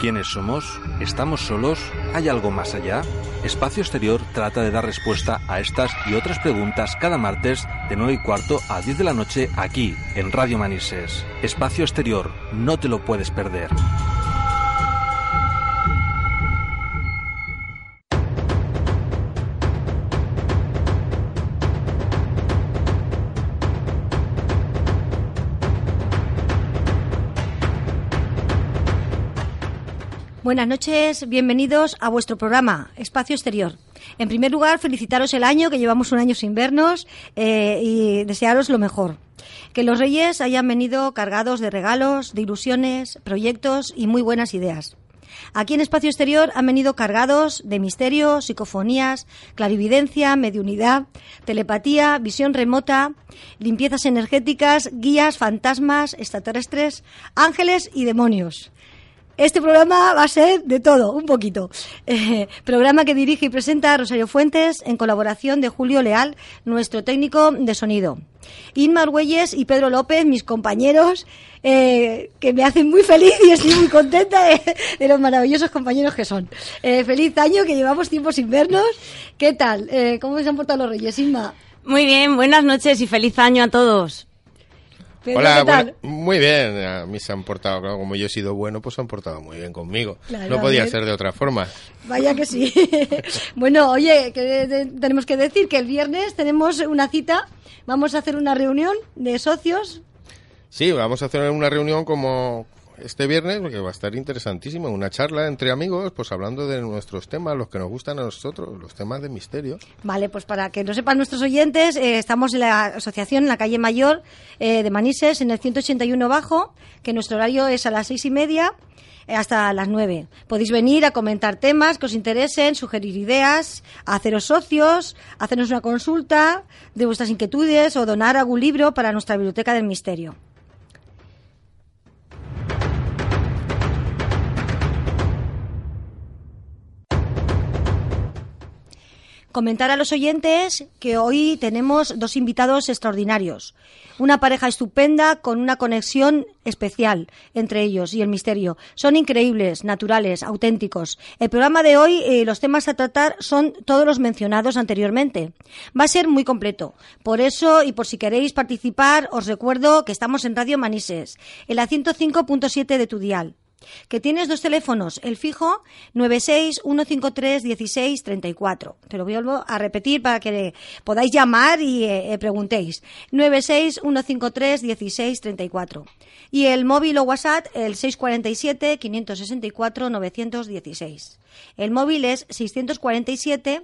¿Quiénes somos? ¿Estamos solos? ¿Hay algo más allá? Espacio Exterior trata de dar respuesta a estas y otras preguntas cada martes de 9 y cuarto a 10 de la noche aquí, en Radio Manises. Espacio Exterior, no te lo puedes perder. Buenas noches, bienvenidos a vuestro programa Espacio Exterior. En primer lugar, felicitaros el año, que llevamos un año sin vernos, eh, y desearos lo mejor. Que los reyes hayan venido cargados de regalos, de ilusiones, proyectos y muy buenas ideas. Aquí en Espacio Exterior han venido cargados de misterio, psicofonías, clarividencia, mediunidad, telepatía, visión remota, limpiezas energéticas, guías, fantasmas, extraterrestres, ángeles y demonios. Este programa va a ser de todo, un poquito. Eh, programa que dirige y presenta Rosario Fuentes en colaboración de Julio Leal, nuestro técnico de sonido. Inma Argüelles y Pedro López, mis compañeros, eh, que me hacen muy feliz y estoy muy contenta de, los maravillosos compañeros que son. Eh, feliz año, que llevamos tiempo sin vernos. ¿Qué tal? ¿Cómo se han portado los reyes, Inma? Muy bien, buenas noches y feliz año a todos. Hola, muy bien. A mí se han portado, claro, como yo he sido bueno, pues se han portado muy bien conmigo. no podía ser de otra forma. Vaya que sí. bueno, oye, que tenemos que decir que el viernes tenemos una cita. Vamos a hacer una reunión de socios. Sí, vamos a hacer una reunión como, este viernes, porque va a estar interesantísimo, una charla entre amigos, pues hablando de nuestros temas, los que nos gustan a nosotros, los temas de misterio. Vale, pues para que no sepan nuestros oyentes, eh, estamos en la asociación, en la calle Mayor eh, de Manises, en el 181 Bajo, que nuestro horario es a las seis y media eh, hasta las nueve. Podéis venir a comentar temas que os interesen, sugerir ideas, haceros socios, hacernos una consulta de vuestras inquietudes o donar algún libro para nuestra biblioteca del misterio. Comentar a los oyentes que hoy tenemos dos invitados extraordinarios. Una pareja estupenda con una conexión especial entre ellos y el misterio. Son increíbles, naturales, auténticos. El programa de hoy, eh, los temas a tratar son todos los mencionados anteriormente. Va a ser muy completo. Por eso, y por si queréis participar, os recuerdo que estamos en Radio Manises, en la 105.7 de tu dial que tienes dos teléfonos, el fijo 961531634. Te lo vuelvo a repetir para que podáis llamar y eh, eh, preguntéis. 961531634. Y el móvil o WhatsApp el 647 564 916. El móvil es 647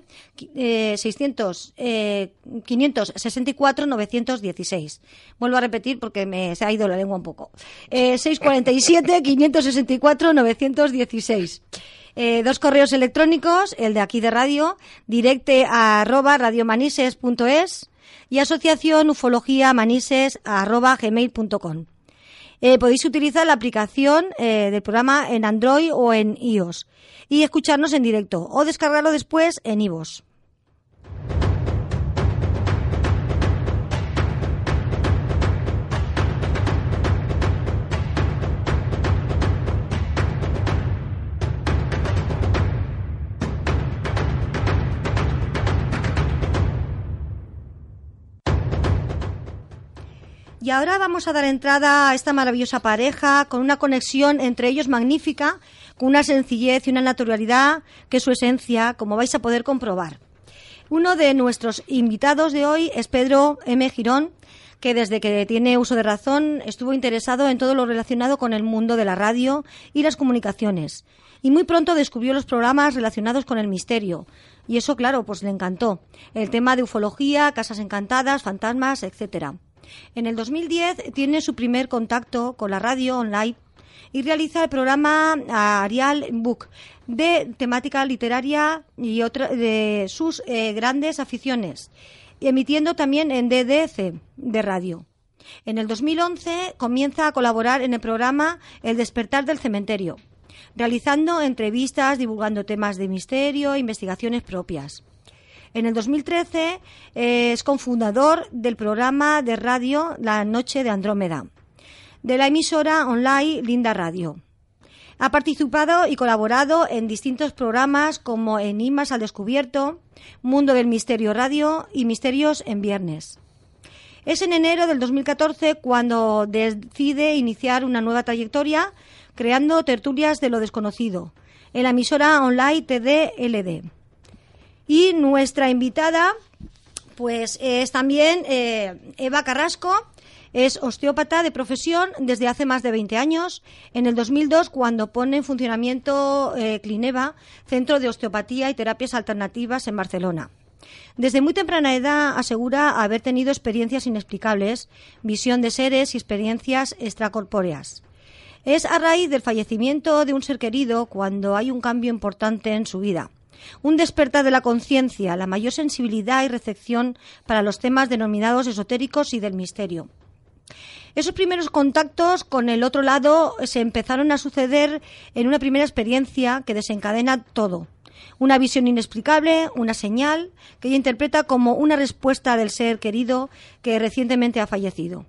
eh, 600 eh, 564 916. Vuelvo a repetir porque me se ha ido la lengua un poco. Eh, 647 564 916. Eh, dos correos electrónicos, el de aquí de radio, directe a arroba radiomanises.es y asociación ufología manises arroba gmail.com. Eh, podéis utilizar la aplicación eh, del programa en Android o en iOS y escucharnos en directo o descargarlo después en iVoox. Y ahora vamos a dar entrada a esta maravillosa pareja con una conexión entre ellos magnífica, con una sencillez y una naturalidad que es su esencia, como vais a poder comprobar. Uno de nuestros invitados de hoy es Pedro M. Girón, que desde que tiene uso de razón estuvo interesado en todo lo relacionado con el mundo de la radio y las comunicaciones. Y muy pronto descubrió los programas relacionados con el misterio. Y eso, claro, pues le encantó. El tema de ufología, casas encantadas, fantasmas, etcétera. En el 2010 tiene su primer contacto con la radio online y realiza el programa Arial Book de temática literaria y otra de sus eh, grandes aficiones, emitiendo también en DDC de radio. En el 2011 comienza a colaborar en el programa El despertar del cementerio, realizando entrevistas, divulgando temas de misterio investigaciones propias. En el 2013 eh, es cofundador del programa de radio La Noche de Andrómeda, de la emisora online Linda Radio. Ha participado y colaborado en distintos programas como Enigmas al Descubierto, Mundo del Misterio Radio y Misterios en Viernes. Es en enero del 2014 cuando decide iniciar una nueva trayectoria creando tertulias de lo desconocido en la emisora online TDLD. Y nuestra invitada pues es también eh, Eva Carrasco, es osteópata de profesión desde hace más de 20 años. En el 2002, cuando pone en funcionamiento eh, Clineva, Centro de Osteopatía y Terapias Alternativas en Barcelona. Desde muy temprana edad asegura haber tenido experiencias inexplicables, visión de seres y experiencias extracorpóreas. Es a raíz del fallecimiento de un ser querido cuando hay un cambio importante en su vida. Un despertar de la conciencia, la mayor sensibilidad y recepción para los temas denominados esotéricos y del misterio. Esos primeros contactos con el otro lado se empezaron a suceder en una primera experiencia que desencadena todo. Una visión inexplicable, una señal que ella interpreta como una respuesta del ser querido que recientemente ha fallecido.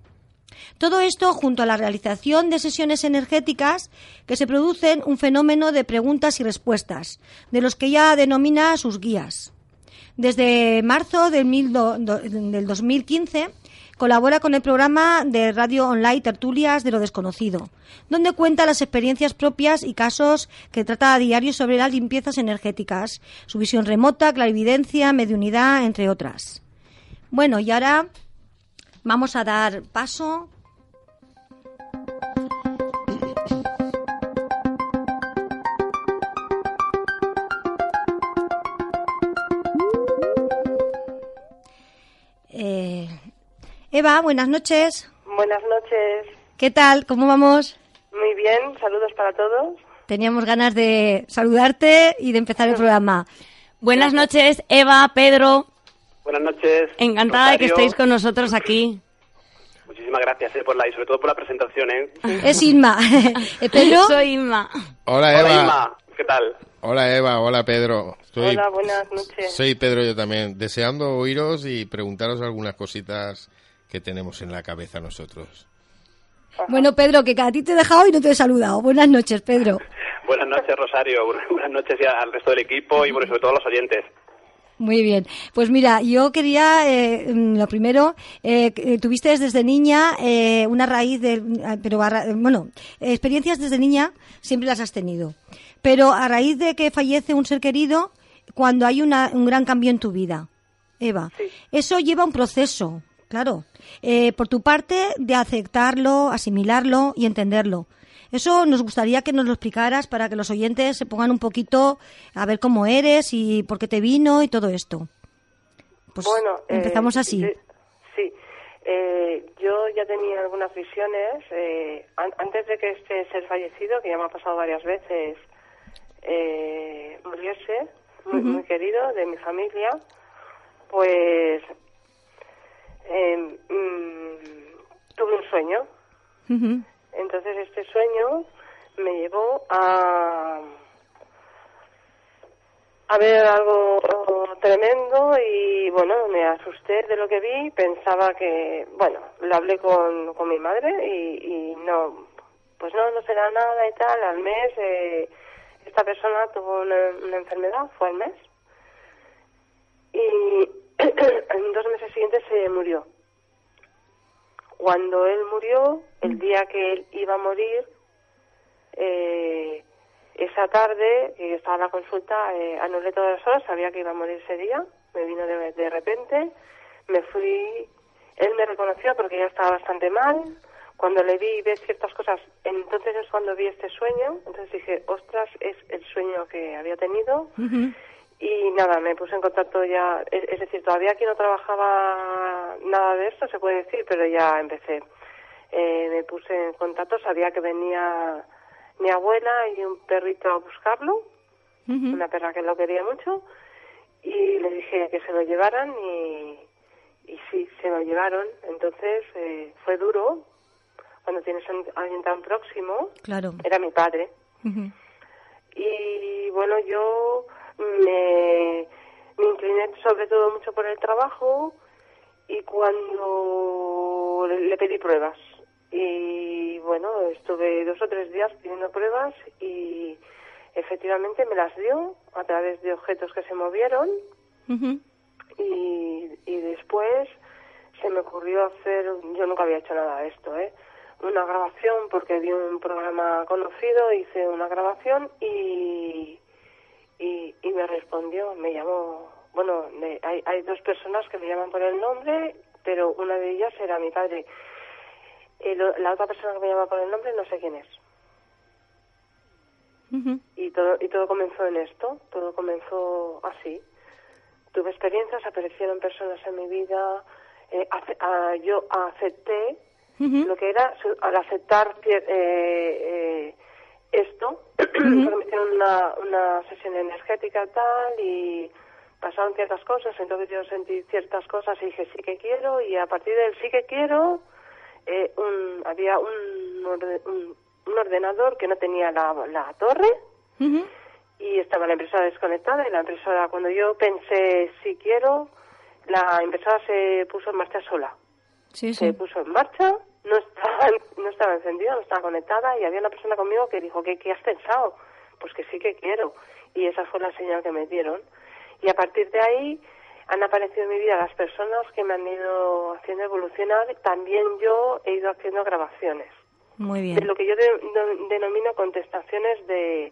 Todo esto junto a la realización de sesiones energéticas que se producen un fenómeno de preguntas y respuestas, de los que ella denomina sus guías. Desde marzo del, 2015 colabora con el programa de radio online Tertulias de lo Desconocido, donde cuenta las experiencias propias y casos que trata a diario sobre las limpiezas energéticas, su visión remota, clarividencia, mediunidad, entre otras. Bueno, y ahora vamos a dar paso Eh, Eva, buenas noches. Buenas noches. ¿Qué tal? ¿Cómo vamos? Muy bien, saludos para todos. Teníamos ganas de saludarte y de empezar el programa. Buenas noches, Eva, Pedro. Buenas noches. Encantada de que estéis con nosotros aquí. Muchísimas gracias eh, por la, y sobre todo por la presentación. ¿eh? Es Inma. ¿Eh, ¿Pedro? Soy Inma. Hola, Eva. Hola, Inma. ¿Qué tal? Hola, Eva. Hola, Pedro. Hola, buenas noches. Soy Pedro yo también, deseando oíros y preguntaros algunas cositas que tenemos en la cabeza nosotros. Bueno, Pedro, que a ti te he dejado y no te he saludado. Buenas noches, Pedro. Buenas noches, Rosario. Buenas noches al resto del equipo y bueno, sobre todo a los oyentes. Muy bien. Pues mira, yo quería, eh, mm, lo primero, eh, que tuviste desde niña eh, una raíz de, pero barra- bueno, experiencias desde niña siempre las has tenido. Pero a raíz de que fallece un ser querido, cuando hay una- un gran cambio en tu vida, Eva, eso lleva un proceso, claro. Eh, por tu parte, de aceptarlo, asimilarlo y entenderlo. Eso nos gustaría que nos lo explicaras para que los oyentes se pongan un poquito a ver cómo eres y por qué te vino y todo esto. Pues bueno, eh, empezamos así. Sí, sí. Eh, yo ya tenía algunas visiones. eh, an- antes de que este ser fallecido, que ya me ha pasado varias veces, eh, muriese, muy, muy querido, de mi familia, pues eh, mm, tuve un sueño. Ujú. Entonces este sueño me llevó a ver algo tremendo y bueno, me asusté de lo que vi, pensaba que, bueno, lo hablé con, con mi madre y, y no, pues no, no será nada y tal, al mes eh, esta persona tuvo una, una enfermedad, fue al mes. Y en dos meses siguientes se murió. Cuando él murió, el día que él iba a morir, eh, esa tarde, que yo estaba en la consulta, eh, anulé todas las horas, sabía que iba a morir ese día, me vino de, de repente, me fui, él me reconoció porque ya estaba bastante mal, cuando le vi ver ciertas cosas, entonces es cuando vi este sueño, entonces dije, ostras, es el sueño que había tenido, y nada, me puse en contacto ya, es, es decir, todavía aquí no trabajaba nada de esto, se puede decir, pero ya empecé. Eh, me puse en contacto, sabía que venía mi abuela y un perrito a buscarlo, una perra que lo quería mucho, y le dije que se lo llevaran y, y sí, se lo llevaron. Entonces eh, fue duro cuando tienes a alguien tan próximo, Claro. era mi padre. Y bueno, yo me, me incliné sobre todo mucho por el trabajo y cuando le, le pedí pruebas. Y bueno, estuve dos o tres días pidiendo pruebas y efectivamente me las dio a través de objetos que se movieron y, y después se me ocurrió hacer, yo nunca había hecho nada de esto, ¿eh? una grabación porque vi un programa conocido, hice una grabación y, y, y me respondió, me llamó, bueno, me- hay, hay dos personas que me llaman por el nombre, pero una de ellas era mi padre. El o- la otra persona que me llama por el nombre no sé quién es. Y todo, y todo comenzó en esto, todo comenzó así. Tuve experiencias, aparecieron personas en mi vida, eh, ace- ah, yo acepté lo que era, su- al aceptar eh, eh, esto, porque me hicieron una, una sesión energética tal y pasaron ciertas cosas, entonces yo sentí ciertas cosas y dije sí que quiero y a partir del sí que quiero eh, un, había un, orde- un, un ordenador que no tenía la, la torre y estaba la impresora desconectada y la impresora cuando yo pensé sí quiero la impresora se puso en marcha sola. Sí, se sí. puso en marcha no estaba no estaba encendida no estaba conectada y había una persona conmigo que dijo ¿qué, qué has pensado? pues que sí que quiero y esa fue la señal que me dieron y a partir de ahí han aparecido en mi vida las personas que me han ido haciendo evolucionar también yo he ido haciendo grabaciones Muy de bien. lo que yo de- de- denomino contestaciones de,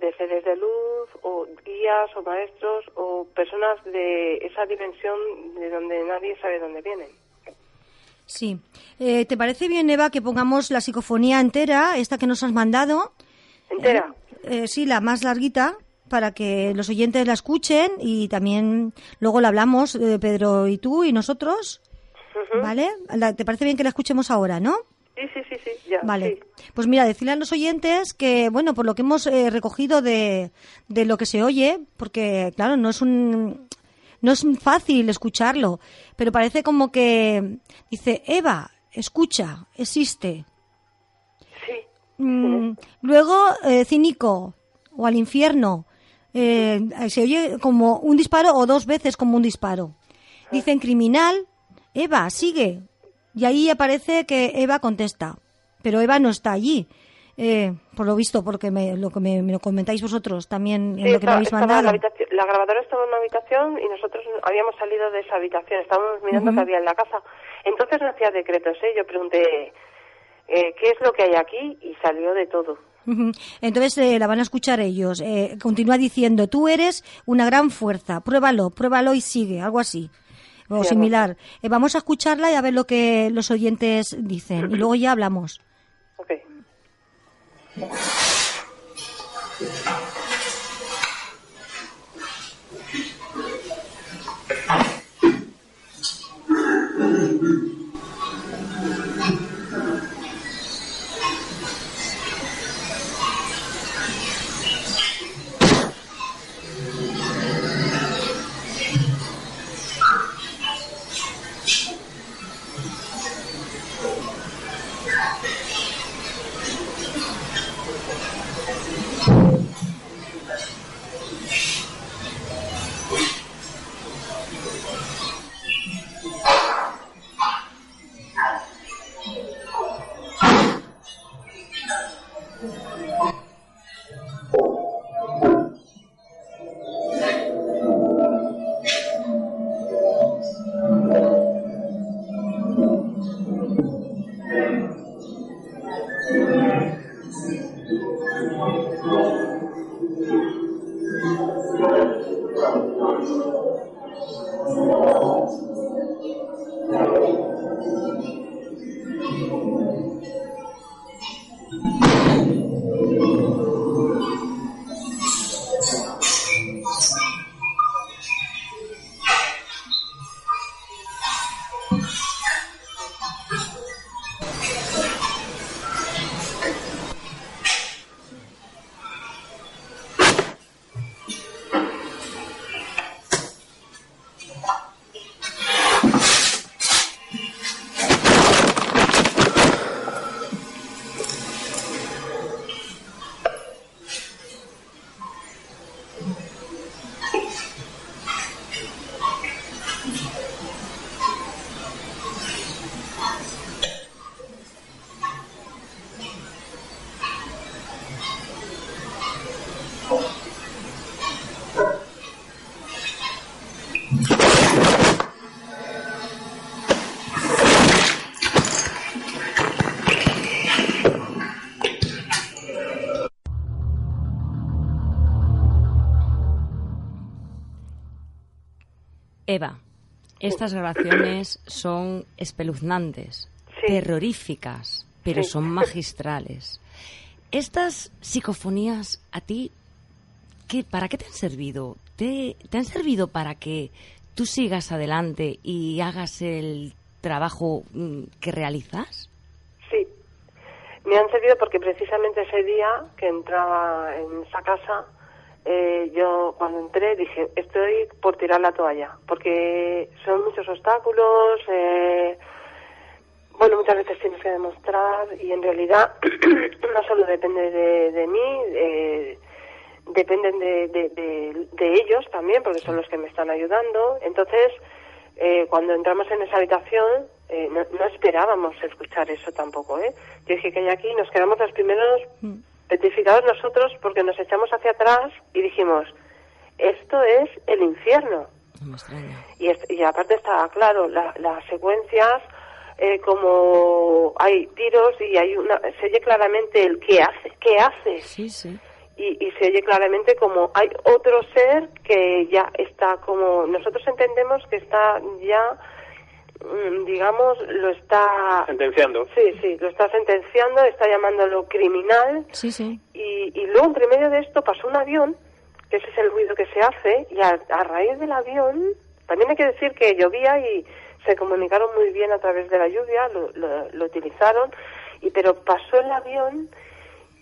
de seres de luz o guías o maestros o personas de esa dimensión de donde nadie sabe dónde vienen. Sí. Eh, ¿Te parece bien, Eva, que pongamos la psicofonía entera, esta que nos has mandado? Entera. Eh, sí, la más larguita, para que los oyentes la escuchen y también luego la hablamos, eh, Pedro y tú y nosotros. ¿Vale? La- ¿Te parece bien que la escuchemos ahora, no? Sí, sí, sí, sí, ya. Vale. sí. Pues mira, decirle a los oyentes que, bueno, por lo que hemos eh, recogido de, de lo que se oye, porque, claro, no es un. No es fácil escucharlo, pero parece como que dice, Eva, escucha, existe. Sí. Mm, luego, eh, cínico o al infierno. Eh, se oye como un disparo o dos veces como un disparo. Dicen criminal, Eva, sigue. Y ahí aparece que Eva contesta. Pero Eva no está allí. Eh, por lo visto, porque me, lo que me, me lo comentáis vosotros también en lo que me habéis mandado. la, la grabadora estaba en una habitación y nosotros habíamos salido de esa habitación, estábamos mirando qué había en la casa. Entonces no hacía decretos, ¿eh? Yo pregunté, eh, ¿qué es lo que hay aquí? Y salió de todo. Entonces eh, la van a escuchar ellos. Eh, continúa diciendo, tú eres una gran fuerza, pruébalo, pruébalo y sigue, algo así. O Sí, similar. Eh, vamos a escucharla y a ver lo que los oyentes dicen. Y luego ya hablamos. Thank you. Eva, estas grabaciones son espeluznantes, Sí. terroríficas, pero Sí. son magistrales. Estas psicofonías a ti, ¿qué, ¿para qué te han servido? ¿Te, ¿Te han servido para que tú sigas adelante y hagas el trabajo mm, que realizas? Sí, me han servido porque precisamente ese día que entraba en esa casa, eh, yo cuando entré dije, estoy por tirar la toalla, porque son muchos obstáculos, eh, bueno, muchas veces tienes que demostrar y en realidad no solo depende de, de mí, eh, dependen de, de- ellos también, porque son los que me están ayudando. Entonces, eh, cuando entramos en esa habitación, eh, no, no esperábamos escuchar eso tampoco. ¿eh? Yo dije que hay aquí, nos quedamos los primeros petrificados nosotros porque nos echamos hacia atrás y dijimos, esto es el infierno. No. Y, es- y aparte está claro, la- las secuencias, eh, como hay tiros y hay una, se oye claramente el qué hace, qué hace. Sí, sí. Y, y se oye claramente como hay otro ser que ya está como, nosotros entendemos que está ya, digamos, lo está... Sentenciando. Sí, sí, lo está sentenciando, está llamándolo criminal Sí, sí. y, y luego, entre medio de esto, pasó un avión, que ese es el ruido que se hace, y a, a raíz del avión, también hay que decir que llovía y se comunicaron muy bien a través de la lluvia, lo, lo- lo utilizaron, y pero pasó el avión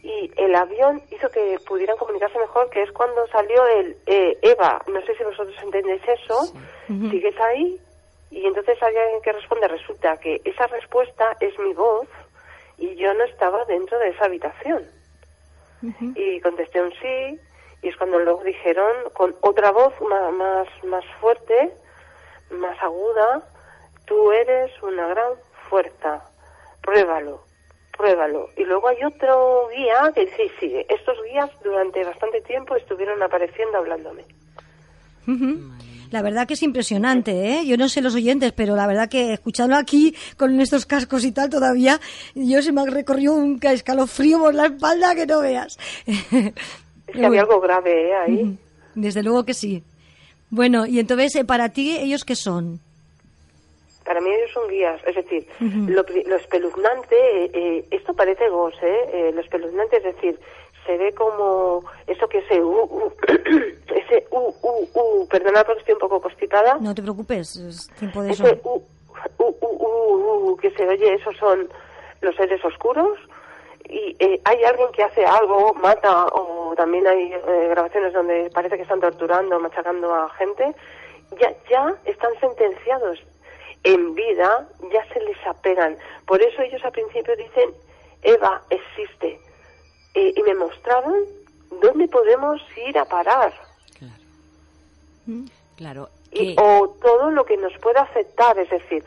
y el avión hizo que pudieran comunicarse mejor, que es cuando salió el eh, Eva. No sé si vosotros entendéis eso. Sigues ahí y entonces hay alguien que responde. Resulta que esa respuesta es mi voz y yo no estaba dentro de esa habitación. Y contesté un sí y es cuando luego dijeron con otra voz ma- más, más fuerte, más aguda, tú eres una gran fuerza, pruébalo, pruébalo. Y luego hay otro guía que sí, sí, estos guías durante bastante tiempo estuvieron apareciendo hablándome. La verdad que es impresionante, ¿eh? Yo no sé los oyentes, pero la verdad que escuchando aquí con estos cascos y tal todavía, yo se me ha recorrido un escalofrío por la espalda que no veas. Es que había algo grave ¿eh? ahí. Desde luego que sí. Bueno, y entonces, eh, para ti, ¿ellos qué son? Para mí ellos son guías, es decir, lo, pri- lo espeluznante, eh, eh, esto parece ¿eh? Eh, Lo espeluznante, es decir, se ve como eso que ese u, u, ese u, u, u, perdona porque estoy un poco constipada, No te preocupes, es tiempo de eso. ese u, u, u, u que se oye, esos son los seres oscuros y eh, hay alguien que hace algo, mata o también hay eh, grabaciones donde parece que están torturando, machacando a gente, ya, ya están sentenciados en vida, ya se les apegan. Por eso ellos al principio dicen, Eva existe. Eh, y me mostraron dónde podemos ir a parar. Claro. y, que- o todo lo que nos pueda afectar, es decir,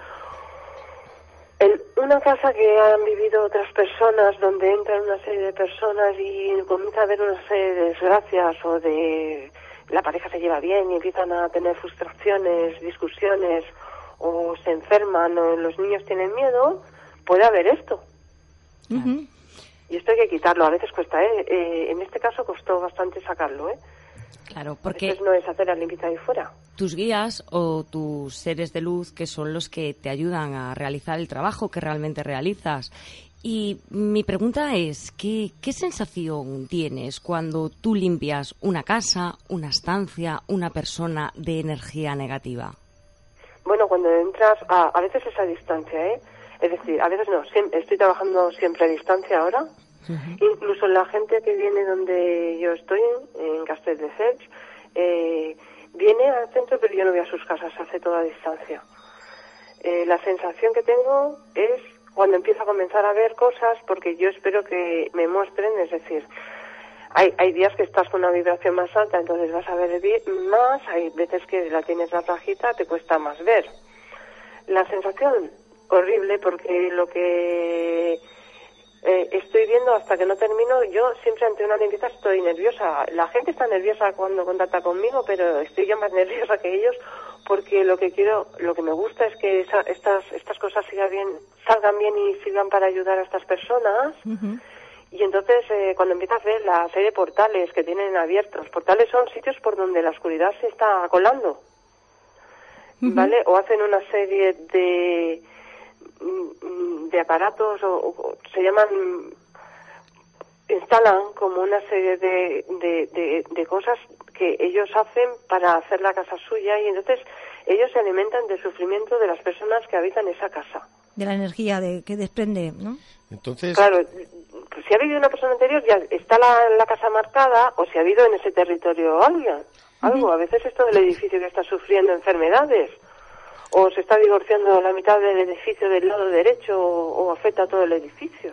en una casa que han vivido otras personas, donde entran una serie de personas y comienza a haber una serie de desgracias o de la pareja se lleva bien y empiezan a tener frustraciones, discusiones o se enferman o los niños tienen miedo, puede haber esto. Ujú. Y esto hay que quitarlo, a veces cuesta, ¿eh? Eh, en este caso costó bastante sacarlo, ¿eh? Claro, porque veces no es hacer la limpieza ahí fuera. tus guías o tus seres de luz que son los que te ayudan a realizar el trabajo que realmente realizas. Y mi pregunta es, ¿qué, qué sensación tienes cuando tú limpias una casa, una estancia, una persona de energía negativa? Bueno, cuando entras, a, a veces es a distancia, ¿eh? Es decir, a veces no, siem- estoy trabajando siempre a distancia ahora. Incluso la gente que viene donde yo estoy, en Castel de Cercs, eh, viene al centro, pero yo no voy a sus casas, se hace toda a distancia. Eh, la sensación que tengo es cuando empiezo a comenzar a ver cosas, porque yo espero que me muestren, es decir, hay, hay días que estás con una vibración más alta, entonces vas a ver más, hay veces que la tienes más bajita, te cuesta más ver. La sensación horrible porque lo que eh, estoy viendo hasta que no termino, yo siempre ante una limpieza estoy nerviosa. La gente está nerviosa cuando contacta conmigo, pero estoy yo más nerviosa que ellos porque lo que quiero, lo que me gusta es que esa- estas estas cosas sigan bien, salgan bien y sirvan para ayudar a estas personas. Y entonces, eh, cuando empiezas a ver la serie de portales que tienen abiertos, portales son sitios por donde la oscuridad se está colando. ¿vale? O hacen una serie de de aparatos o, o se llaman instalan como una serie de, de, de, de cosas que ellos hacen para hacer la casa suya y entonces ellos se alimentan del sufrimiento de las personas que habitan esa casa. De la energía de, que desprende, ¿no? Entonces, Claro, pues si ha habido una persona anterior, ya está la, la casa marcada o si ha habido en ese territorio alguien. Algo, a veces esto del edificio que está sufriendo enfermedades o se está divorciando la mitad del edificio del lado derecho o, afecta a todo el edificio.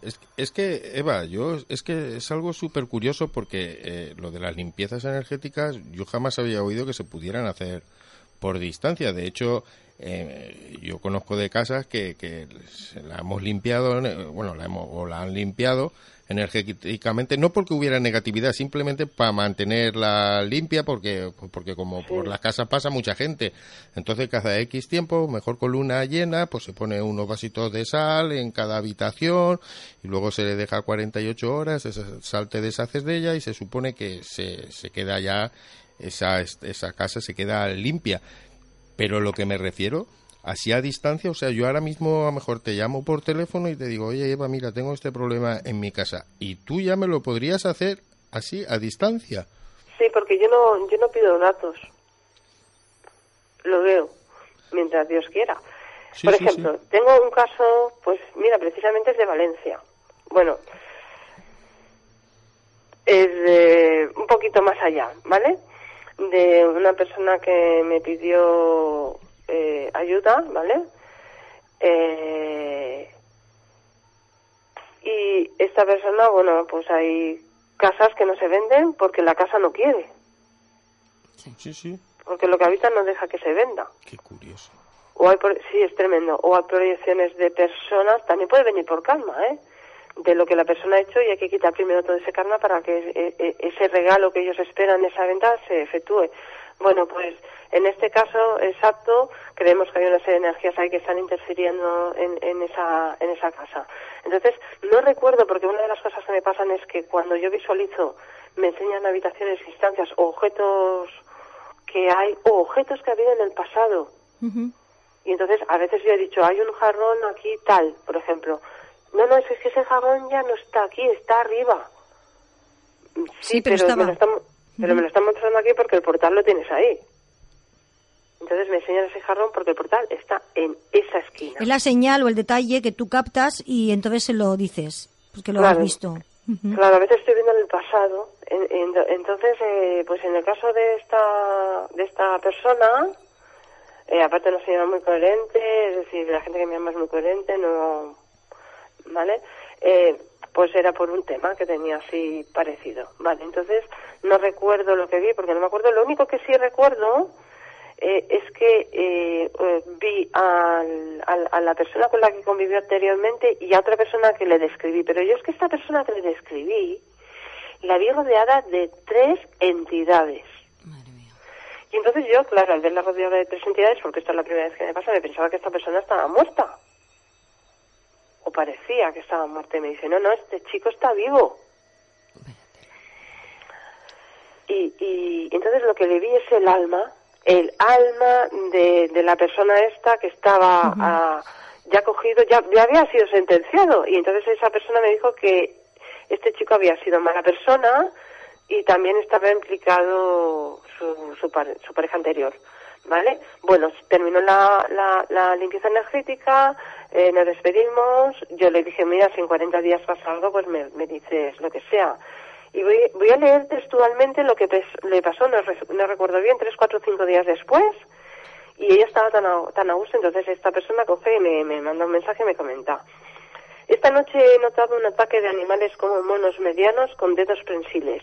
Es, es que, Eva, yo es que es algo súper curioso porque eh, lo de las limpiezas energéticas yo jamás había oído que se pudieran hacer por distancia. De hecho, eh, yo conozco de casas que, que la hemos limpiado, eh, bueno, la hemos, o la han limpiado energéticamente, no porque hubiera negatividad, simplemente para mantenerla limpia, porque, porque como por las casas pasa mucha gente. Entonces, cada X tiempo, mejor con luna llena, pues se pone unos vasitos de sal en cada habitación y luego se le deja 48 horas, esa sal te deshaces de ella y se supone que se, se queda ya, esa, esa casa se queda limpia. Pero lo que me refiero, así a distancia, o sea, yo ahora mismo a lo mejor te llamo por teléfono y te digo, oye Eva, mira, tengo este problema en mi casa. Y tú ya me lo podrías hacer así, a distancia. Sí, porque yo no, yo no pido datos. Lo veo, mientras Dios quiera. Sí, Por sí, ejemplo, tengo un caso, pues mira, precisamente es de Valencia. Bueno, es de un poquito más allá, ¿vale? De una persona que me pidió eh, ayuda, ¿vale? Eh, y esta persona, bueno, pues hay casas que no se venden porque la casa no quiere, Sí, sí, porque lo que habita no deja que se venda. qué curioso. O hay, pro- sí, es tremendo. O hay proyecciones de personas, también puede venir por calma, ¿eh? De lo que la persona ha hecho y hay que quitar primero todo ese karma para que e- e- ese regalo que ellos esperan, esa venta, se efectúe. Bueno, pues en este caso exacto, creemos que hay una serie de energías ahí que están interfiriendo en, en, esa, en esa casa. Entonces, no recuerdo, porque una de las cosas que me pasan es que cuando yo visualizo, me enseñan habitaciones, instancias o objetos que hay, o objetos que ha habido en el pasado. Y entonces a veces yo he dicho, hay un jarrón aquí tal, por ejemplo. No, no, es que ese jarrón ya no está aquí, está arriba. Sí, pero estaba. Pero me lo están mostrando aquí porque el portal lo tienes ahí. Entonces me enseñan ese jarrón porque el portal está en esa esquina. Es la señal o el detalle que tú captas y entonces se lo dices, porque lo Claro. has visto. Claro, a veces estoy viendo en el pasado. En- en- entonces, eh, pues en el caso de esta, de esta persona, eh, aparte no se llama muy coherente, es decir, la gente que me llama es muy coherente, no, ¿vale? Eh, pues era por un tema que tenía así parecido, ¿vale? Entonces, no recuerdo lo que vi, porque no me acuerdo. Lo único que sí recuerdo eh, es que eh, eh, vi al- al- a la persona con la que convivió anteriormente y a otra persona que le describí. Pero yo es que esta persona que le describí la vi rodeada de tres entidades. Madre mía. Y entonces yo, claro, al verla rodeada de tres entidades, porque esta es la primera vez que me pasa, me pensaba que esta persona estaba muerta. O parecía que estaba muerta. Y me dice, no, no, este chico está vivo. Y, y entonces lo que le vi es el alma, el alma de, de la persona esta que estaba ah, ya cogido, ya, ya había sido sentenciado. Y entonces esa persona me dijo que este chico había sido mala persona y también estaba implicado su, su, pare- su pareja anterior. ¿Vale? Bueno, terminó la, la, la limpieza energética, eh, nos despedimos, yo le dije, mira, si en 40 días pasa algo, pues me, me dices lo que sea. Y voy, voy a leer textualmente lo que pes- le pasó, no, no recuerdo bien, tres, cuatro, cinco días después, y ella estaba tan a, tan a gusto, entonces esta persona coge y me, me manda un mensaje y me comenta. Esta noche he notado un ataque de animales como monos medianos con dedos prensiles.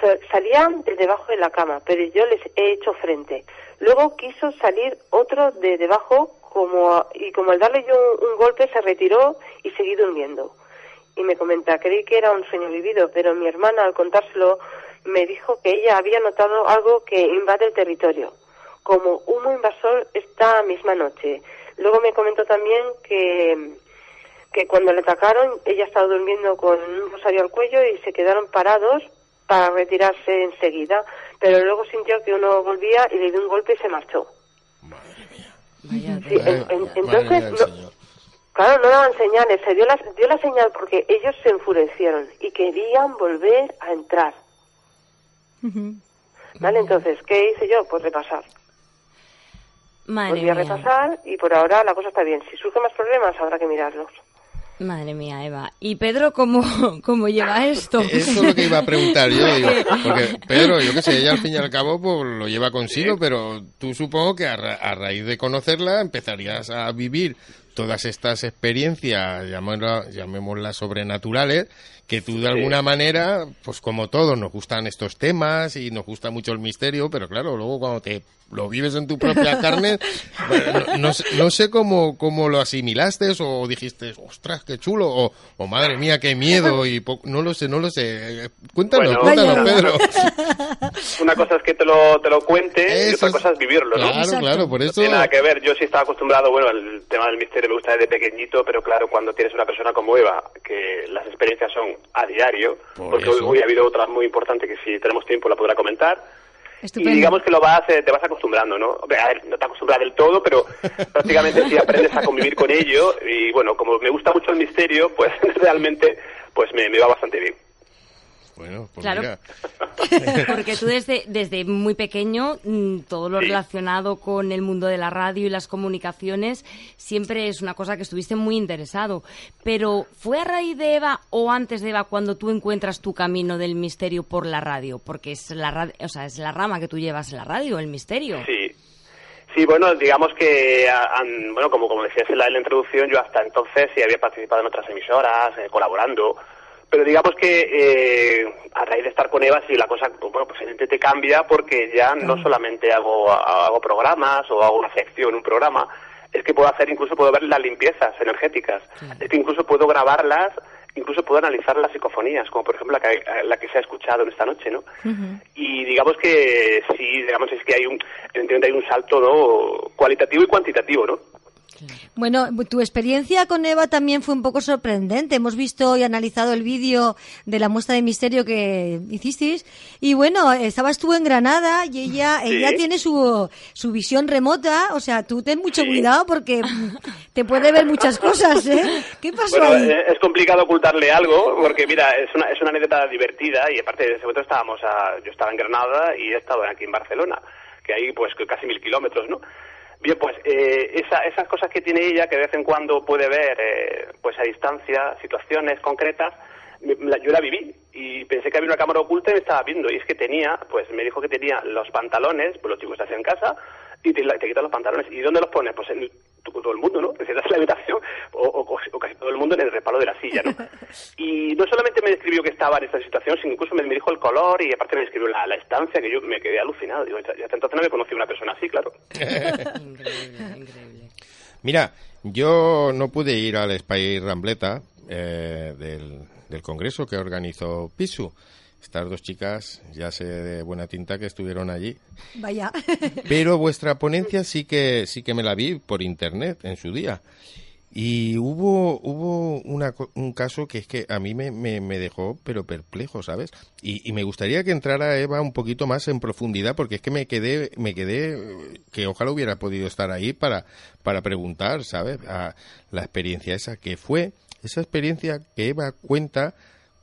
Sa- Salían de debajo de la cama, pero yo les he hecho frente. Luego quiso salir otro de debajo como y como al darle yo un, un golpe se retiró y seguí durmiendo. Y me comenta, creí que era un sueño vivido, pero mi hermana al contárselo me dijo que ella había notado algo que invade el territorio, como humo invasor esta misma noche. Luego me comentó también que que cuando le atacaron ella estaba durmiendo con un rosario al cuello y se quedaron parados para retirarse enseguida, pero luego sintió que uno volvía y le dio un golpe y se marchó. Vaya, Sí, en- en- Madre entonces, no- claro, no daban señales, se dio la, dio la señal porque ellos se enfurecieron y querían volver a entrar. ¿Vale? Entonces, ¿qué hice yo? Pues repasar. Madre Volví a mía. repasar y por ahora la cosa está bien. Si surgen más problemas, habrá que mirarlos. Madre mía, Eva. ¿Y Pedro cómo, cómo lleva esto? Eso es lo que iba a preguntar yo, digo, porque Pedro, yo qué sé, ella al fin y al cabo pues lo lleva consigo, pero tú supongo que a, ra- a raíz de conocerla empezarías a vivir todas estas experiencias, llamémosla- llamémoslas sobrenaturales, que tú de alguna manera, pues como todos, nos gustan estos temas y nos gusta mucho el misterio, pero claro, luego cuando te lo vives en tu propia carne, no, no sé, no sé cómo, cómo lo asimilaste o dijiste, ostras, qué chulo, o, o madre mía, qué miedo, y po- no lo sé, no lo sé. Cuéntanos, Bueno, cuéntanos, Vaya. Pedro. Una cosa es que te lo, te lo cuente y otra cosa es vivirlo, ¿no? Claro, Exacto. claro, por No eso. tiene nada que ver. Yo sí estaba acostumbrado, bueno, al tema del misterio me gusta desde pequeñito, pero claro, cuando tienes una persona como Eva, que las experiencias son a diario, Por porque hoy, eso. hoy ha habido otra muy importante que si tenemos tiempo la podrá comentar. Estupendo. Y digamos que lo vas, eh, te vas acostumbrando, ¿no? Hombre, a ver, no te acostumbras del todo, pero prácticamente sí aprendes a convivir con ello. Y bueno, como me gusta mucho el misterio, pues realmente pues me, me va bastante bien. Bueno, pues Claro. mira. Porque tú desde, desde muy pequeño, mm, todo lo Sí. relacionado con el mundo de la radio y las comunicaciones siempre es una cosa que estuviste muy interesado. Pero ¿fue a raíz de Eva o antes de Eva cuando tú encuentras tu camino del misterio por la radio? Porque es la, o sea, es la rama que tú llevas en la radio, el misterio. Sí. Sí, bueno, digamos que, bueno, como, como decías en la, en la introducción, yo hasta entonces sí había participado en otras emisoras, eh, colaborando, pero digamos que eh, a raíz de estar con Eva, sí, la cosa, bueno, pues evidentemente te cambia porque ya no solamente hago, hago programas o hago una sección, un programa, es que puedo hacer, incluso puedo ver las limpiezas energéticas, es que incluso puedo grabarlas, incluso puedo analizar las psicofonías, como por ejemplo la que, la que se ha escuchado en esta noche, ¿no? Y digamos que sí, digamos es que hay un, evidentemente hay un salto, ¿no? Cualitativo y cuantitativo, ¿no? Bueno, tu experiencia con Eva también fue un poco sorprendente. Hemos visto y analizado el vídeo de la muestra de misterio que hicisteis. Y bueno, estabas tú en Granada y ella, Sí. ella tiene su, su visión remota. O sea, tú ten mucho Sí. cuidado porque te puede ver muchas cosas, ¿eh? ¿Qué pasó Bueno, ahí? eh, es complicado ocultarle algo, porque mira, es una, es una anécdota divertida y aparte de ese momento estábamos a, yo estaba en Granada y he estado aquí en Barcelona, que hay pues que casi mil kilómetros, ¿no? Bien, pues eh, esa- esas cosas que tiene ella, que de vez en cuando puede ver, eh, pues a distancia, situaciones concretas, yo la viví y pensé que había una cámara oculta y me estaba viendo. Y es que tenía, pues me dijo que tenía los pantalones, pues los chicos se en casa, y te, te quitan los pantalones. ¿Y dónde los pones? Pues en todo el mundo, ¿no? Encierras la habitación, o, o- o casi todo el mundo en el respaldo de la silla, ¿no? Y no solamente me describió que estaba en esta situación, sino incluso me, me dijo el color y aparte me describió la, la estancia, que yo me quedé alucinado. Digo, ya, hasta entonces no me conocí una persona así, claro. Increíble, increíble. Mira, yo no pude ir al Spy Rambleta eh, del, del congreso que organizó Pisu. Estas dos chicas, ya sé de buena tinta que estuvieron allí. Vaya. Pero vuestra ponencia sí que sí que me la vi por internet en su día. Y hubo hubo una un caso que es que a mí me, me, me dejó pero perplejo, ¿sabes? Y, y me gustaría que entrara Eva un poquito más en profundidad porque es que me quedé me quedé que ojalá hubiera podido estar ahí para para preguntar, ¿sabes? A la experiencia esa que fue esa experiencia que Eva cuenta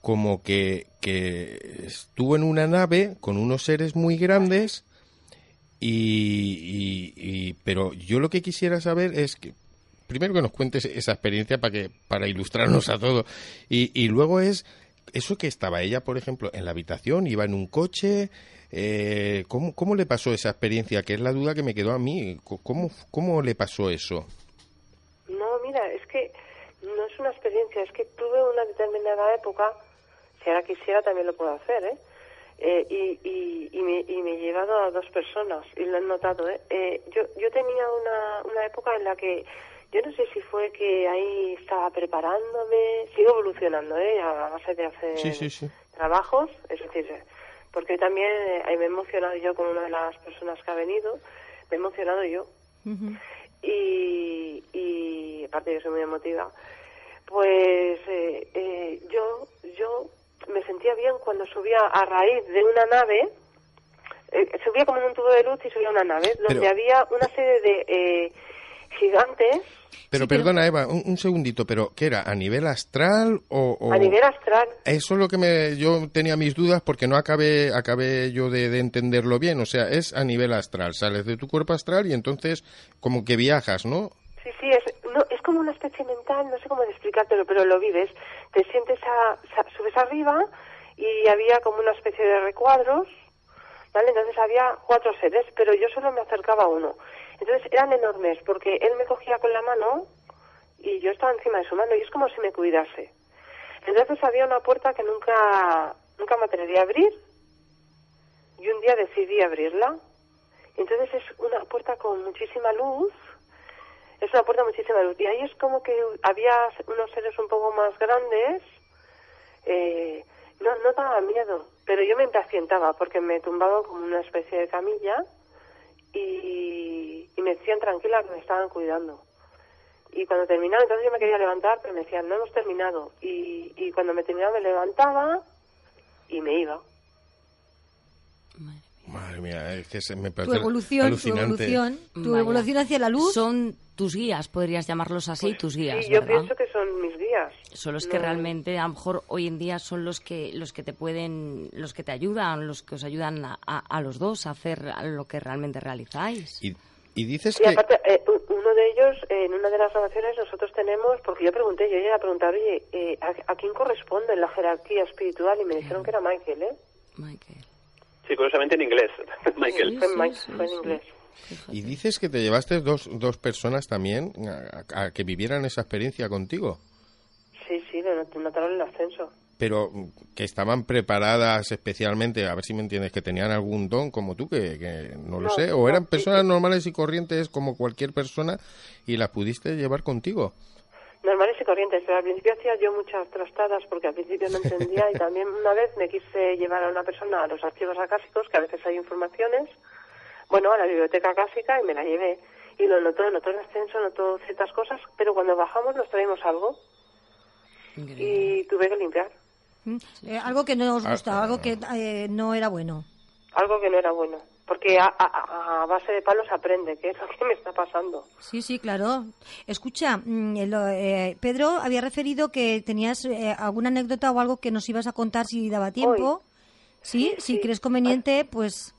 como que, que estuvo en una nave con unos seres muy grandes y, pero yo lo que quisiera saber es que primero que nos cuentes esa experiencia para que para ilustrarnos a todos. Y, y luego es eso que estaba ella por ejemplo en la habitación iba en un coche eh, ¿cómo, ¿cómo le pasó esa experiencia que es la duda que me quedó a mí. Cómo cómo le pasó eso No, mira, es que no es una experiencia, es que tuve una determinada época, si ahora quisiera también lo puedo hacer, ¿eh? Eh, y, y, y, me, y me he llevado a dos personas, y lo han notado, ¿eh? Eh, yo, yo tenía una, una época en la que, yo no sé si fue que ahí estaba preparándome, sigo evolucionando, ¿eh? A base de hacer Sí, sí, sí. trabajos, es decir, porque también eh, ahí me he emocionado yo con una de las personas que ha venido, me he emocionado yo, y, y aparte yo soy muy emotiva, pues eh, eh, yo yo me sentía bien cuando subía a raíz de una nave, eh, subía como en un tubo de luz y subía a una nave donde Pero- había una serie de eh, gigantes. Pero perdona, Eva, un, segundito, pero ¿qué era? ¿A nivel astral o, A nivel astral. Eso es lo que me, yo tenía mis dudas porque no acabé, acabé yo de, entenderlo bien. O sea, es a nivel astral. Sales de tu cuerpo astral y entonces como que viajas, ¿no? Sí, sí, es, no, es como una especie mental, no sé cómo explicártelo, pero lo vives. Te sientes a, subes arriba y había como una especie de recuadros, ¿vale? Entonces había cuatro seres, pero yo solo me acercaba a uno. Entonces eran enormes porque él me cogía con la mano y yo estaba encima de su mano y es como si me cuidase. Entonces había una puerta que nunca, nunca me atreví a abrir y un día decidí abrirla. Entonces es una puerta con muchísima luz, es una puerta muchísima luz y ahí es como que había unos seres un poco más grandes. Eh, no, no daba miedo, pero yo me impacientaba porque me tumbaba como una especie de camilla y, me decían tranquila que me estaban cuidando. Y cuando terminaba, entonces yo me quería levantar, pero me decían, no hemos terminado. Y, y cuando me terminaba, me levantaba y me iba. Madre mía, es que me parece tu evolución, alucinante. Tu evolución, tu evolución hacia la luz. Son tus guías, podrías llamarlos así, pues tus guías. Sí, yo pienso que son mis guías. Son los que realmente, a lo mejor hoy en día son los que los que te pueden, los que te ayudan, los que os ayudan a, a, los dos a hacer lo que realmente realizáis. Y, y dices sí, que... aparte, eh, uno de ellos, en una de las grabaciones nosotros tenemos, porque yo pregunté, yo llegué a preguntar, oye, eh, ¿a, quién corresponde en la jerarquía espiritual? Y me dijeron que era Michael, ¿eh? Michael. Sí, curiosamente en inglés, Michael. fue, en inglés. Y dices que te llevaste dos, dos personas también a, que vivieran esa experiencia contigo. Sí, sí, me notaron el ascenso. Pero que estaban preparadas especialmente, a ver si me entiendes, que tenían algún don como tú, que, no lo sé, o eran personas normales y corrientes como cualquier persona y las pudiste llevar contigo. Normales y corrientes, pero al principio hacía yo muchas trastadas porque al principio no entendía y también una vez me quise llevar a una persona a los archivos acásicos, que a veces hay informaciones, bueno, a la biblioteca clásica y me la llevé. Y lo notó, notó el ascenso, notó ciertas cosas, pero cuando bajamos nos traímos algo y tuve que limpiar. Mm, eh, algo que no os gustaba, algo que eh, no era bueno. Algo que no era bueno. Porque a, base de palos aprende, que es lo que me está pasando. Sí, sí, claro. Escucha, mm, eh, Pedro había referido que tenías alguna anécdota o algo que nos ibas a contar si daba tiempo. ¿Sí? Si crees conveniente, pues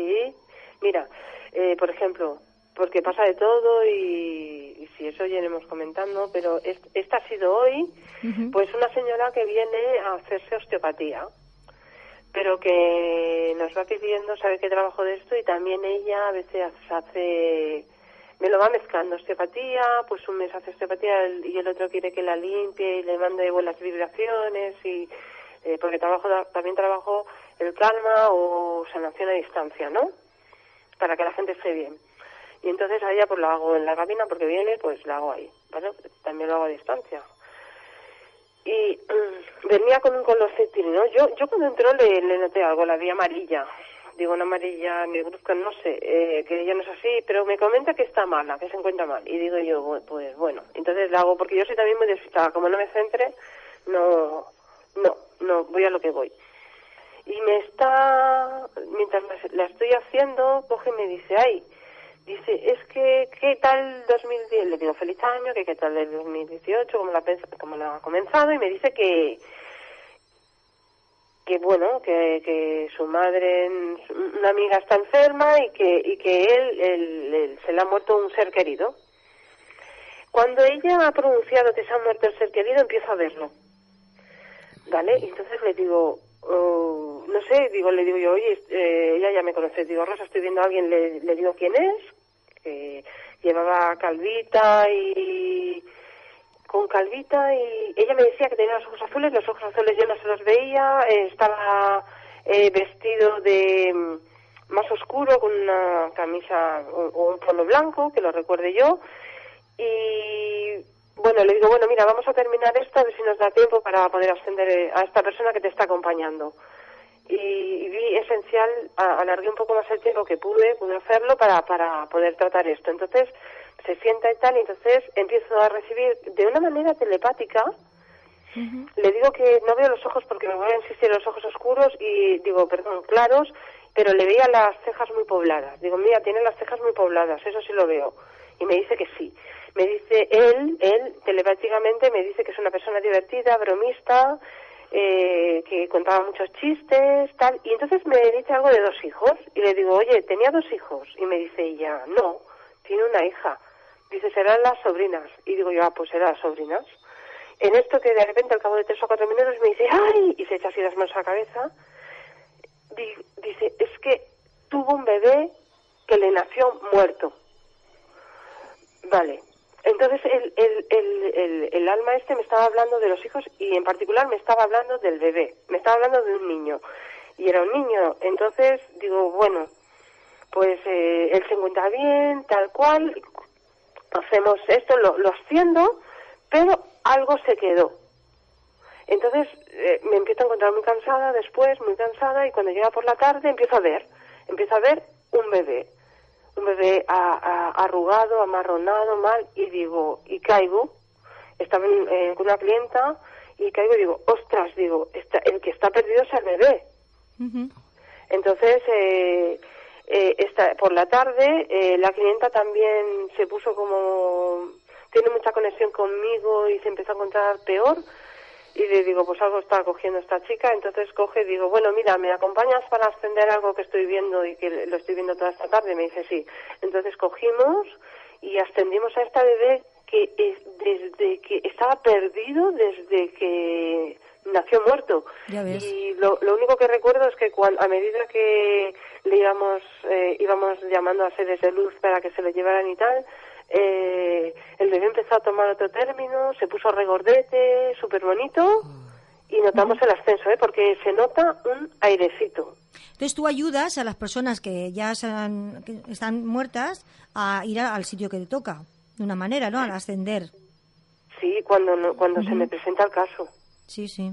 Sí, mira, eh, por ejemplo, porque pasa de todo y, si eso ya iremos comentando, pero esta ha sido hoy, pues una señora que viene a hacerse osteopatía, pero que nos va pidiendo, sabe que trabajo de esto y también ella a veces hace, me lo va mezclando, osteopatía, pues un mes hace osteopatía y el otro quiere que la limpie y le mande buenas vibraciones y eh, porque trabajo también trabajo el calma o sanación a distancia, ¿no? Para que la gente esté bien. Y entonces a ella pues lo hago en la cabina porque viene, pues la hago ahí, ¿vale? También lo hago a distancia. Y mm, venía con un color ¿no? Yo, yo cuando entró le, le noté algo, la vi amarilla. Digo, una amarilla negruzca, no sé, eh, que ella no es así, pero me comenta que está mala, que se encuentra mal. Y digo yo, pues bueno, entonces la hago porque yo soy también muy despistada. Como no me centre, no, no, no, voy a lo que voy y me está, mientras la estoy haciendo, coge y me dice, ay, dice, es que, ¿qué tal 2010? Le digo, feliz año, que qué tal el 2018, como la, como la ha comenzado, y me dice que, que bueno, que, que su madre, una amiga está enferma y que, y que él, se le ha muerto un ser querido. Cuando ella ha pronunciado que se ha muerto el ser querido, empiezo a verlo. ¿Vale? Entonces le digo, No sé, digo, le digo yo, oye, eh, ella ya me conoce, digo, Rosa, estoy viendo a alguien, le, digo quién es, que llevaba calvita y con calvita y ella me decía que tenía los ojos azules, los ojos azules yo no se los veía, eh, estaba eh, vestido de mm, más oscuro con una camisa o, un polo blanco, que lo recuerde yo, y bueno, le digo, bueno, mira, vamos a terminar esto, a ver si nos da tiempo para poder ascender eh, a esta persona que te está acompañando. Y, vi esencial, alargué un poco más el tiempo que pude, pude hacerlo para, para poder tratar esto. Entonces, se sienta y tal, y entonces empiezo a recibir de una manera telepática, le digo que no veo los ojos porque me voy a insistir en los ojos oscuros y digo, perdón, claros, pero le veía las cejas muy pobladas. Digo, mira, tiene las cejas muy pobladas, eso sí lo veo y me dice que sí. Me dice él, él telepáticamente me dice que es una persona divertida, bromista, eh, que contaba muchos chistes, tal. Y entonces me dice algo de dos hijos y le digo, oye, tenía dos hijos. Y me dice ella, no, tiene una hija. Dice, serán las sobrinas. Y digo yo, ah, pues serán las sobrinas. En esto que de repente al cabo de tres o cuatro minutos me dice, ¡ay! Y se echa así las manos a la cabeza. dice, es que tuvo un bebé que le nació muerto. Vale. Entonces el, el, el, el, alma este me estaba hablando de los hijos y en particular me estaba hablando del bebé. Me estaba hablando de un niño. Y era un niño. Entonces digo, bueno, pues eh, él se encuentra bien, tal cual. Hacemos esto, lo, lo pero algo se quedó. Entonces eh, me empiezo a encontrar muy cansada después, muy cansada, y cuando llega por la tarde empiezo a ver, empiezo a ver un bebé, un bebé arrugado, amarronado, mal, y digo, y caigo, estaba con una clienta, y caigo y digo, ostras, digo, el que está perdido es el bebé. Entonces, eh, eh, esta, por la tarde, eh, la clienta también se puso como tiene mucha conexión conmigo y se empezó a encontrar peor. Y le digo, pues algo está cogiendo esta chica. Entonces coge y digo, bueno, mira, ¿me acompañas para ascender algo que estoy viendo y que lo estoy viendo toda esta tarde? Me dice, sí. Entonces cogimos y ascendimos a esta bebé que desde que estaba perdido desde que nació muerto. Y lo, lo, único que recuerdo es que cuando, a medida que le íbamos, eh, íbamos llamando a seres de luz para que se lo llevaran y tal, eh, el bebé empezó a tomar otro término, se puso regordete, súper bonito, y notamos el ascenso, ¿eh? porque se nota un airecito. Entonces tú ayudas a las personas que ya están muertas a ir al sitio que le toca, de una manera, ¿no? Al ascender. Sí, cuando, cuando se me presenta el caso. Sí, sí.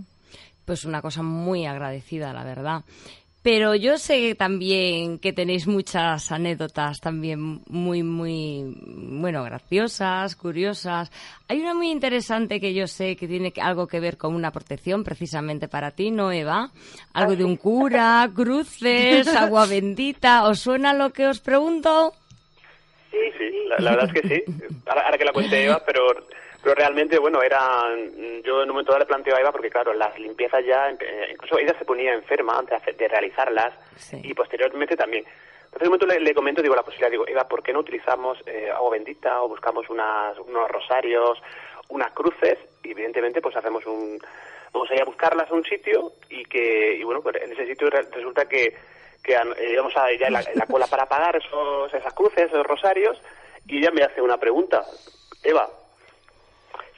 Pues una cosa muy agradecida, la verdad. Pero yo sé también que tenéis muchas anécdotas también muy, muy, bueno, graciosas, curiosas. Hay una muy interesante que yo sé que tiene algo que ver con una protección precisamente para ti, ¿no, Eva? Algo de un cura, cruces, agua bendita. ¿Os suena lo que os pregunto? Sí, sí, la, verdad es que sí. Ahora, que la cuente Eva, pero pero realmente, bueno, era, yo en un momento dado le planteo a Eva, porque claro, las limpiezas ya, eh, incluso ella se ponía enferma antes de realizarlas y posteriormente también. Entonces en un momento le, comento, digo, la posibilidad, digo, Eva, ¿por qué no utilizamos eh, agua bendita o buscamos unas, unos rosarios, unas cruces? Y evidentemente pues hacemos un, vamos a ir a buscarlas a un sitio y que, y bueno, pues en ese sitio resulta que, que eh, íbamos a en la, en la cola para pagar esos, esas cruces, esos rosarios, y ella me hace una pregunta, Eva,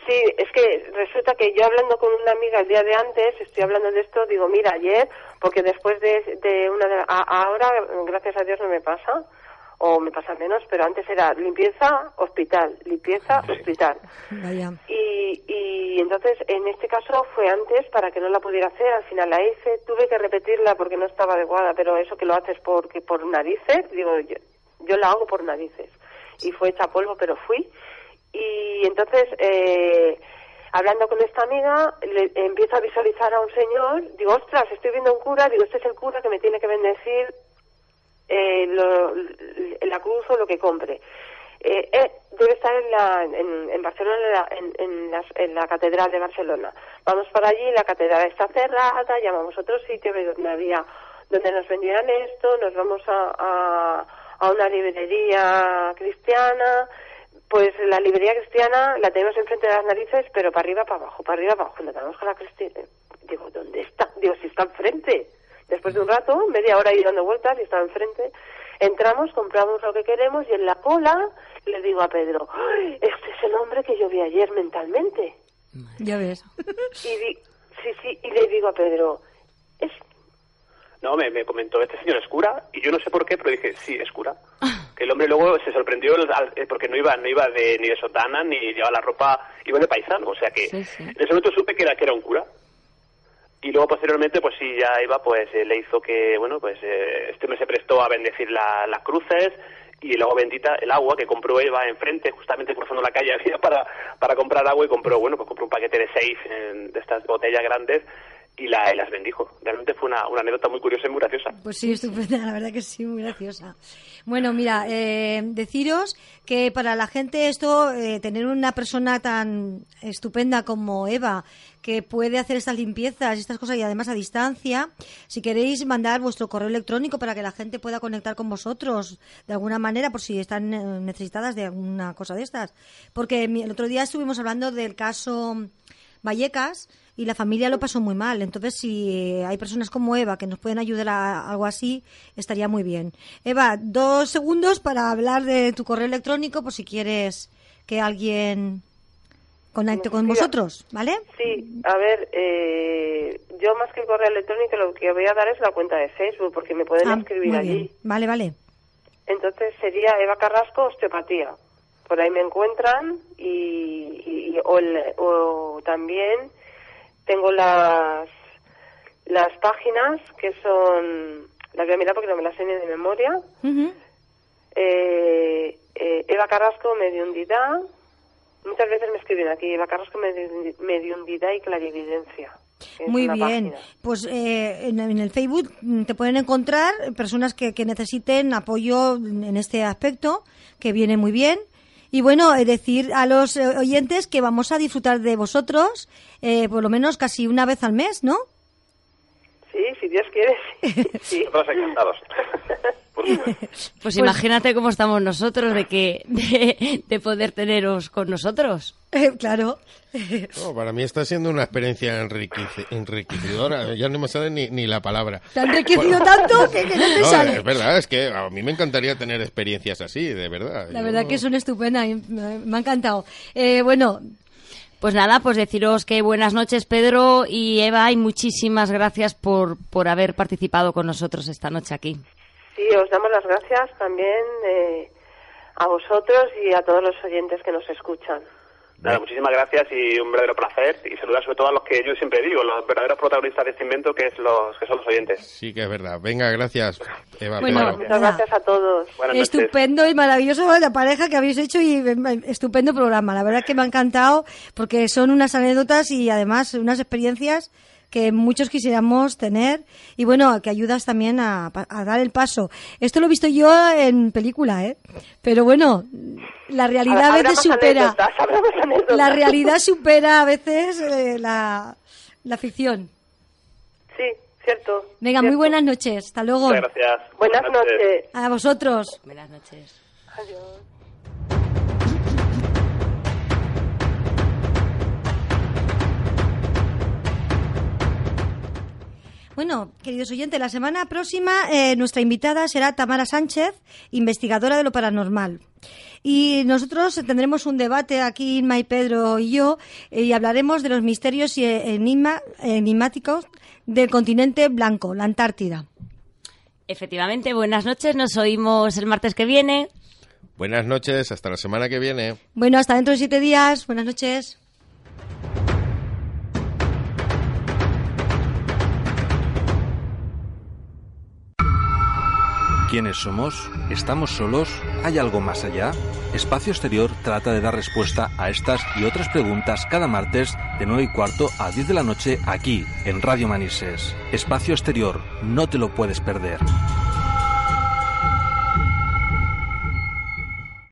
Sí, es que resulta que yo hablando con una amiga el día de antes, estoy hablando de esto, digo, mira, ayer, porque después de, una de, ahora, gracias a Dios no me pasa, o me pasa menos, pero antes era limpieza, hospital, limpieza, hospital. Y, y entonces, en este caso fue antes para que no la pudiera hacer, al final la hice, tuve que repetirla porque no estaba adecuada, pero eso que lo haces porque por narices, digo, yo, yo la hago por narices. Y fue hecha polvo, pero fui y entonces, eh, hablando con esta amiga, le, empiezo a visualizar a un señor, digo, ostras, estoy viendo un cura, digo, este es el cura que me tiene que bendecir eh, la cruz o lo que compre. Eh, eh, debe estar en, la, en, Barcelona, en, la, en, la, catedral de Barcelona. Vamos para allí, la catedral está cerrada, llamamos a otro sitio donde había, donde nos vendieran esto, nos vamos a, a una librería cristiana, pues la librería cristiana la tenemos enfrente de las narices, pero para arriba, para abajo, para arriba, para abajo. Cuando tenemos con la cristiana, digo, ¿dónde está? Digo, si está enfrente. Después de un rato, media hora ahí dando vueltas y está enfrente, entramos, compramos lo que queremos y en la cola le digo a Pedro, este es el hombre que yo vi ayer mentalmente. Ya ves. Y sí, sí, y le digo a Pedro, es no, me, me, comentó, este señor es cura, y yo no sé por qué, pero dije, sí, es cura. El hombre luego se sorprendió eh, porque no iba no iba de, ni de sotana, ni llevaba la ropa, iba de paisano, o sea que en ese momento supe que era, que era un cura. Y luego posteriormente, pues sí, ya iba, pues eh, le hizo que, bueno, pues eh, este hombre se prestó a bendecir las cruces, y agua bendita, el agua que compró Eva enfrente, justamente cruzando la calle había para, para comprar agua y compró, bueno, pues compró un paquete de seis de estas botellas grandes y, la, y las bendijo. Realmente fue una, una anécdota muy curiosa y muy graciosa. Pues sí, estupenda, la verdad que sí, muy graciosa. Bueno, mira, eh, deciros que para la gente esto, eh, tener una persona tan estupenda como Eva, que puede hacer estas limpiezas estas cosas y además a distancia, si queréis mandar vuestro correo electrónico para que la gente pueda conectar con vosotros de alguna manera, por si están eh, necesitadas de alguna cosa de estas. Porque el otro día estuvimos hablando del caso Vallecas y la familia lo pasó muy mal. Entonces, si hay personas como Eva que nos pueden ayudar a algo así, estaría muy bien. Eva, dos segundos para hablar de tu correo electrónico por si quieres que alguien conecte con vosotros, ¿vale? Sí, a ver, eh, yo más que el correo electrónico lo que voy a dar es la cuenta de Facebook, porque me pueden Ah, escribir muy allí. Vale, vale. Entonces sería Eva Carrasco Osteopatía. Por ahí me encuentran y, y- y- o, el- o también tengo las las páginas que son las voy a mirar porque no me las sé ni de memoria. Ujú. Eh, eh, Eva Carrasco Mediundidad. Muchas veces me escriben aquí Eva Carrasco Mediundi- Mediundidad y Clarividencia. Muy bien. página. Pues eh, en, en el Facebook te pueden encontrar personas que, que necesiten apoyo en este aspecto, que viene muy bien. Y bueno, eh, decir a los eh, oyentes que vamos a disfrutar de vosotros eh, por lo menos casi una vez al mes, ¿no? Sí, si Dios quiere. sí. sí. Nosotros encantados. Supuesto. Pues, imagínate cómo estamos nosotros de que de, de poder teneros con nosotros. Eh, claro. No, para mí está siendo una experiencia enriquece- enriquecedora. Ya no me sale ni, ni la palabra. Te ha enriquecido tanto que, que no te No, sale. es verdad, es que a mí me encantaría tener experiencias así, de verdad. La Yo- verdad que son estupendas, y me me ha encantado. Eh, bueno, Pues nada, pues deciros que buenas noches Pedro y Eva y muchísimas gracias por, por haber participado con nosotros esta noche aquí. Sí, os damos las gracias también eh, a vosotros y a todos los oyentes que nos escuchan. Nada, muchísimas gracias y un verdadero placer. Y saludar sobre todo a los que yo siempre digo, los verdaderos protagonistas de este invento, que, es los, que son los oyentes. Sí que es verdad. Venga, gracias, Eva. Bueno, Pedro. Muchas gracias a todos. Buenas noches. estupendo y maravilloso la pareja que habéis hecho y eh, estupendo programa. La verdad que me ha encantado porque son unas anécdotas y además unas experiencias que muchos quisiéramos tener y bueno, que ayudas también a, dar el paso. Esto lo he visto yo en película, ¿eh? Pero bueno, la realidad a veces supera. anécdotas. La realidad supera a veces eh, la, la ficción. Sí, cierto. Venga, muy buenas noches. Hasta luego. Muchas gracias. Buenas noches. A vosotros. Buenas noches. Adiós. Bueno, queridos oyentes, la semana próxima eh, nuestra invitada será Tamara Sánchez, investigadora de lo paranormal. Y nosotros tendremos un debate aquí, Inma y Pedro y yo, eh, y hablaremos de los misterios y eh, enigma- enigmáticos del continente blanco, la Antártida. Efectivamente, buenas noches, nos oímos el martes que viene. Buenas noches, hasta la semana que viene. Bueno, hasta dentro de siete días. Buenas noches. ¿Quiénes somos? ¿Estamos solos? ¿Hay algo más allá? Espacio Exterior trata de dar respuesta a estas y otras preguntas cada martes de 9 y cuarto a 10 de la noche aquí, en Radio Manises. Espacio Exterior, no te lo puedes perder.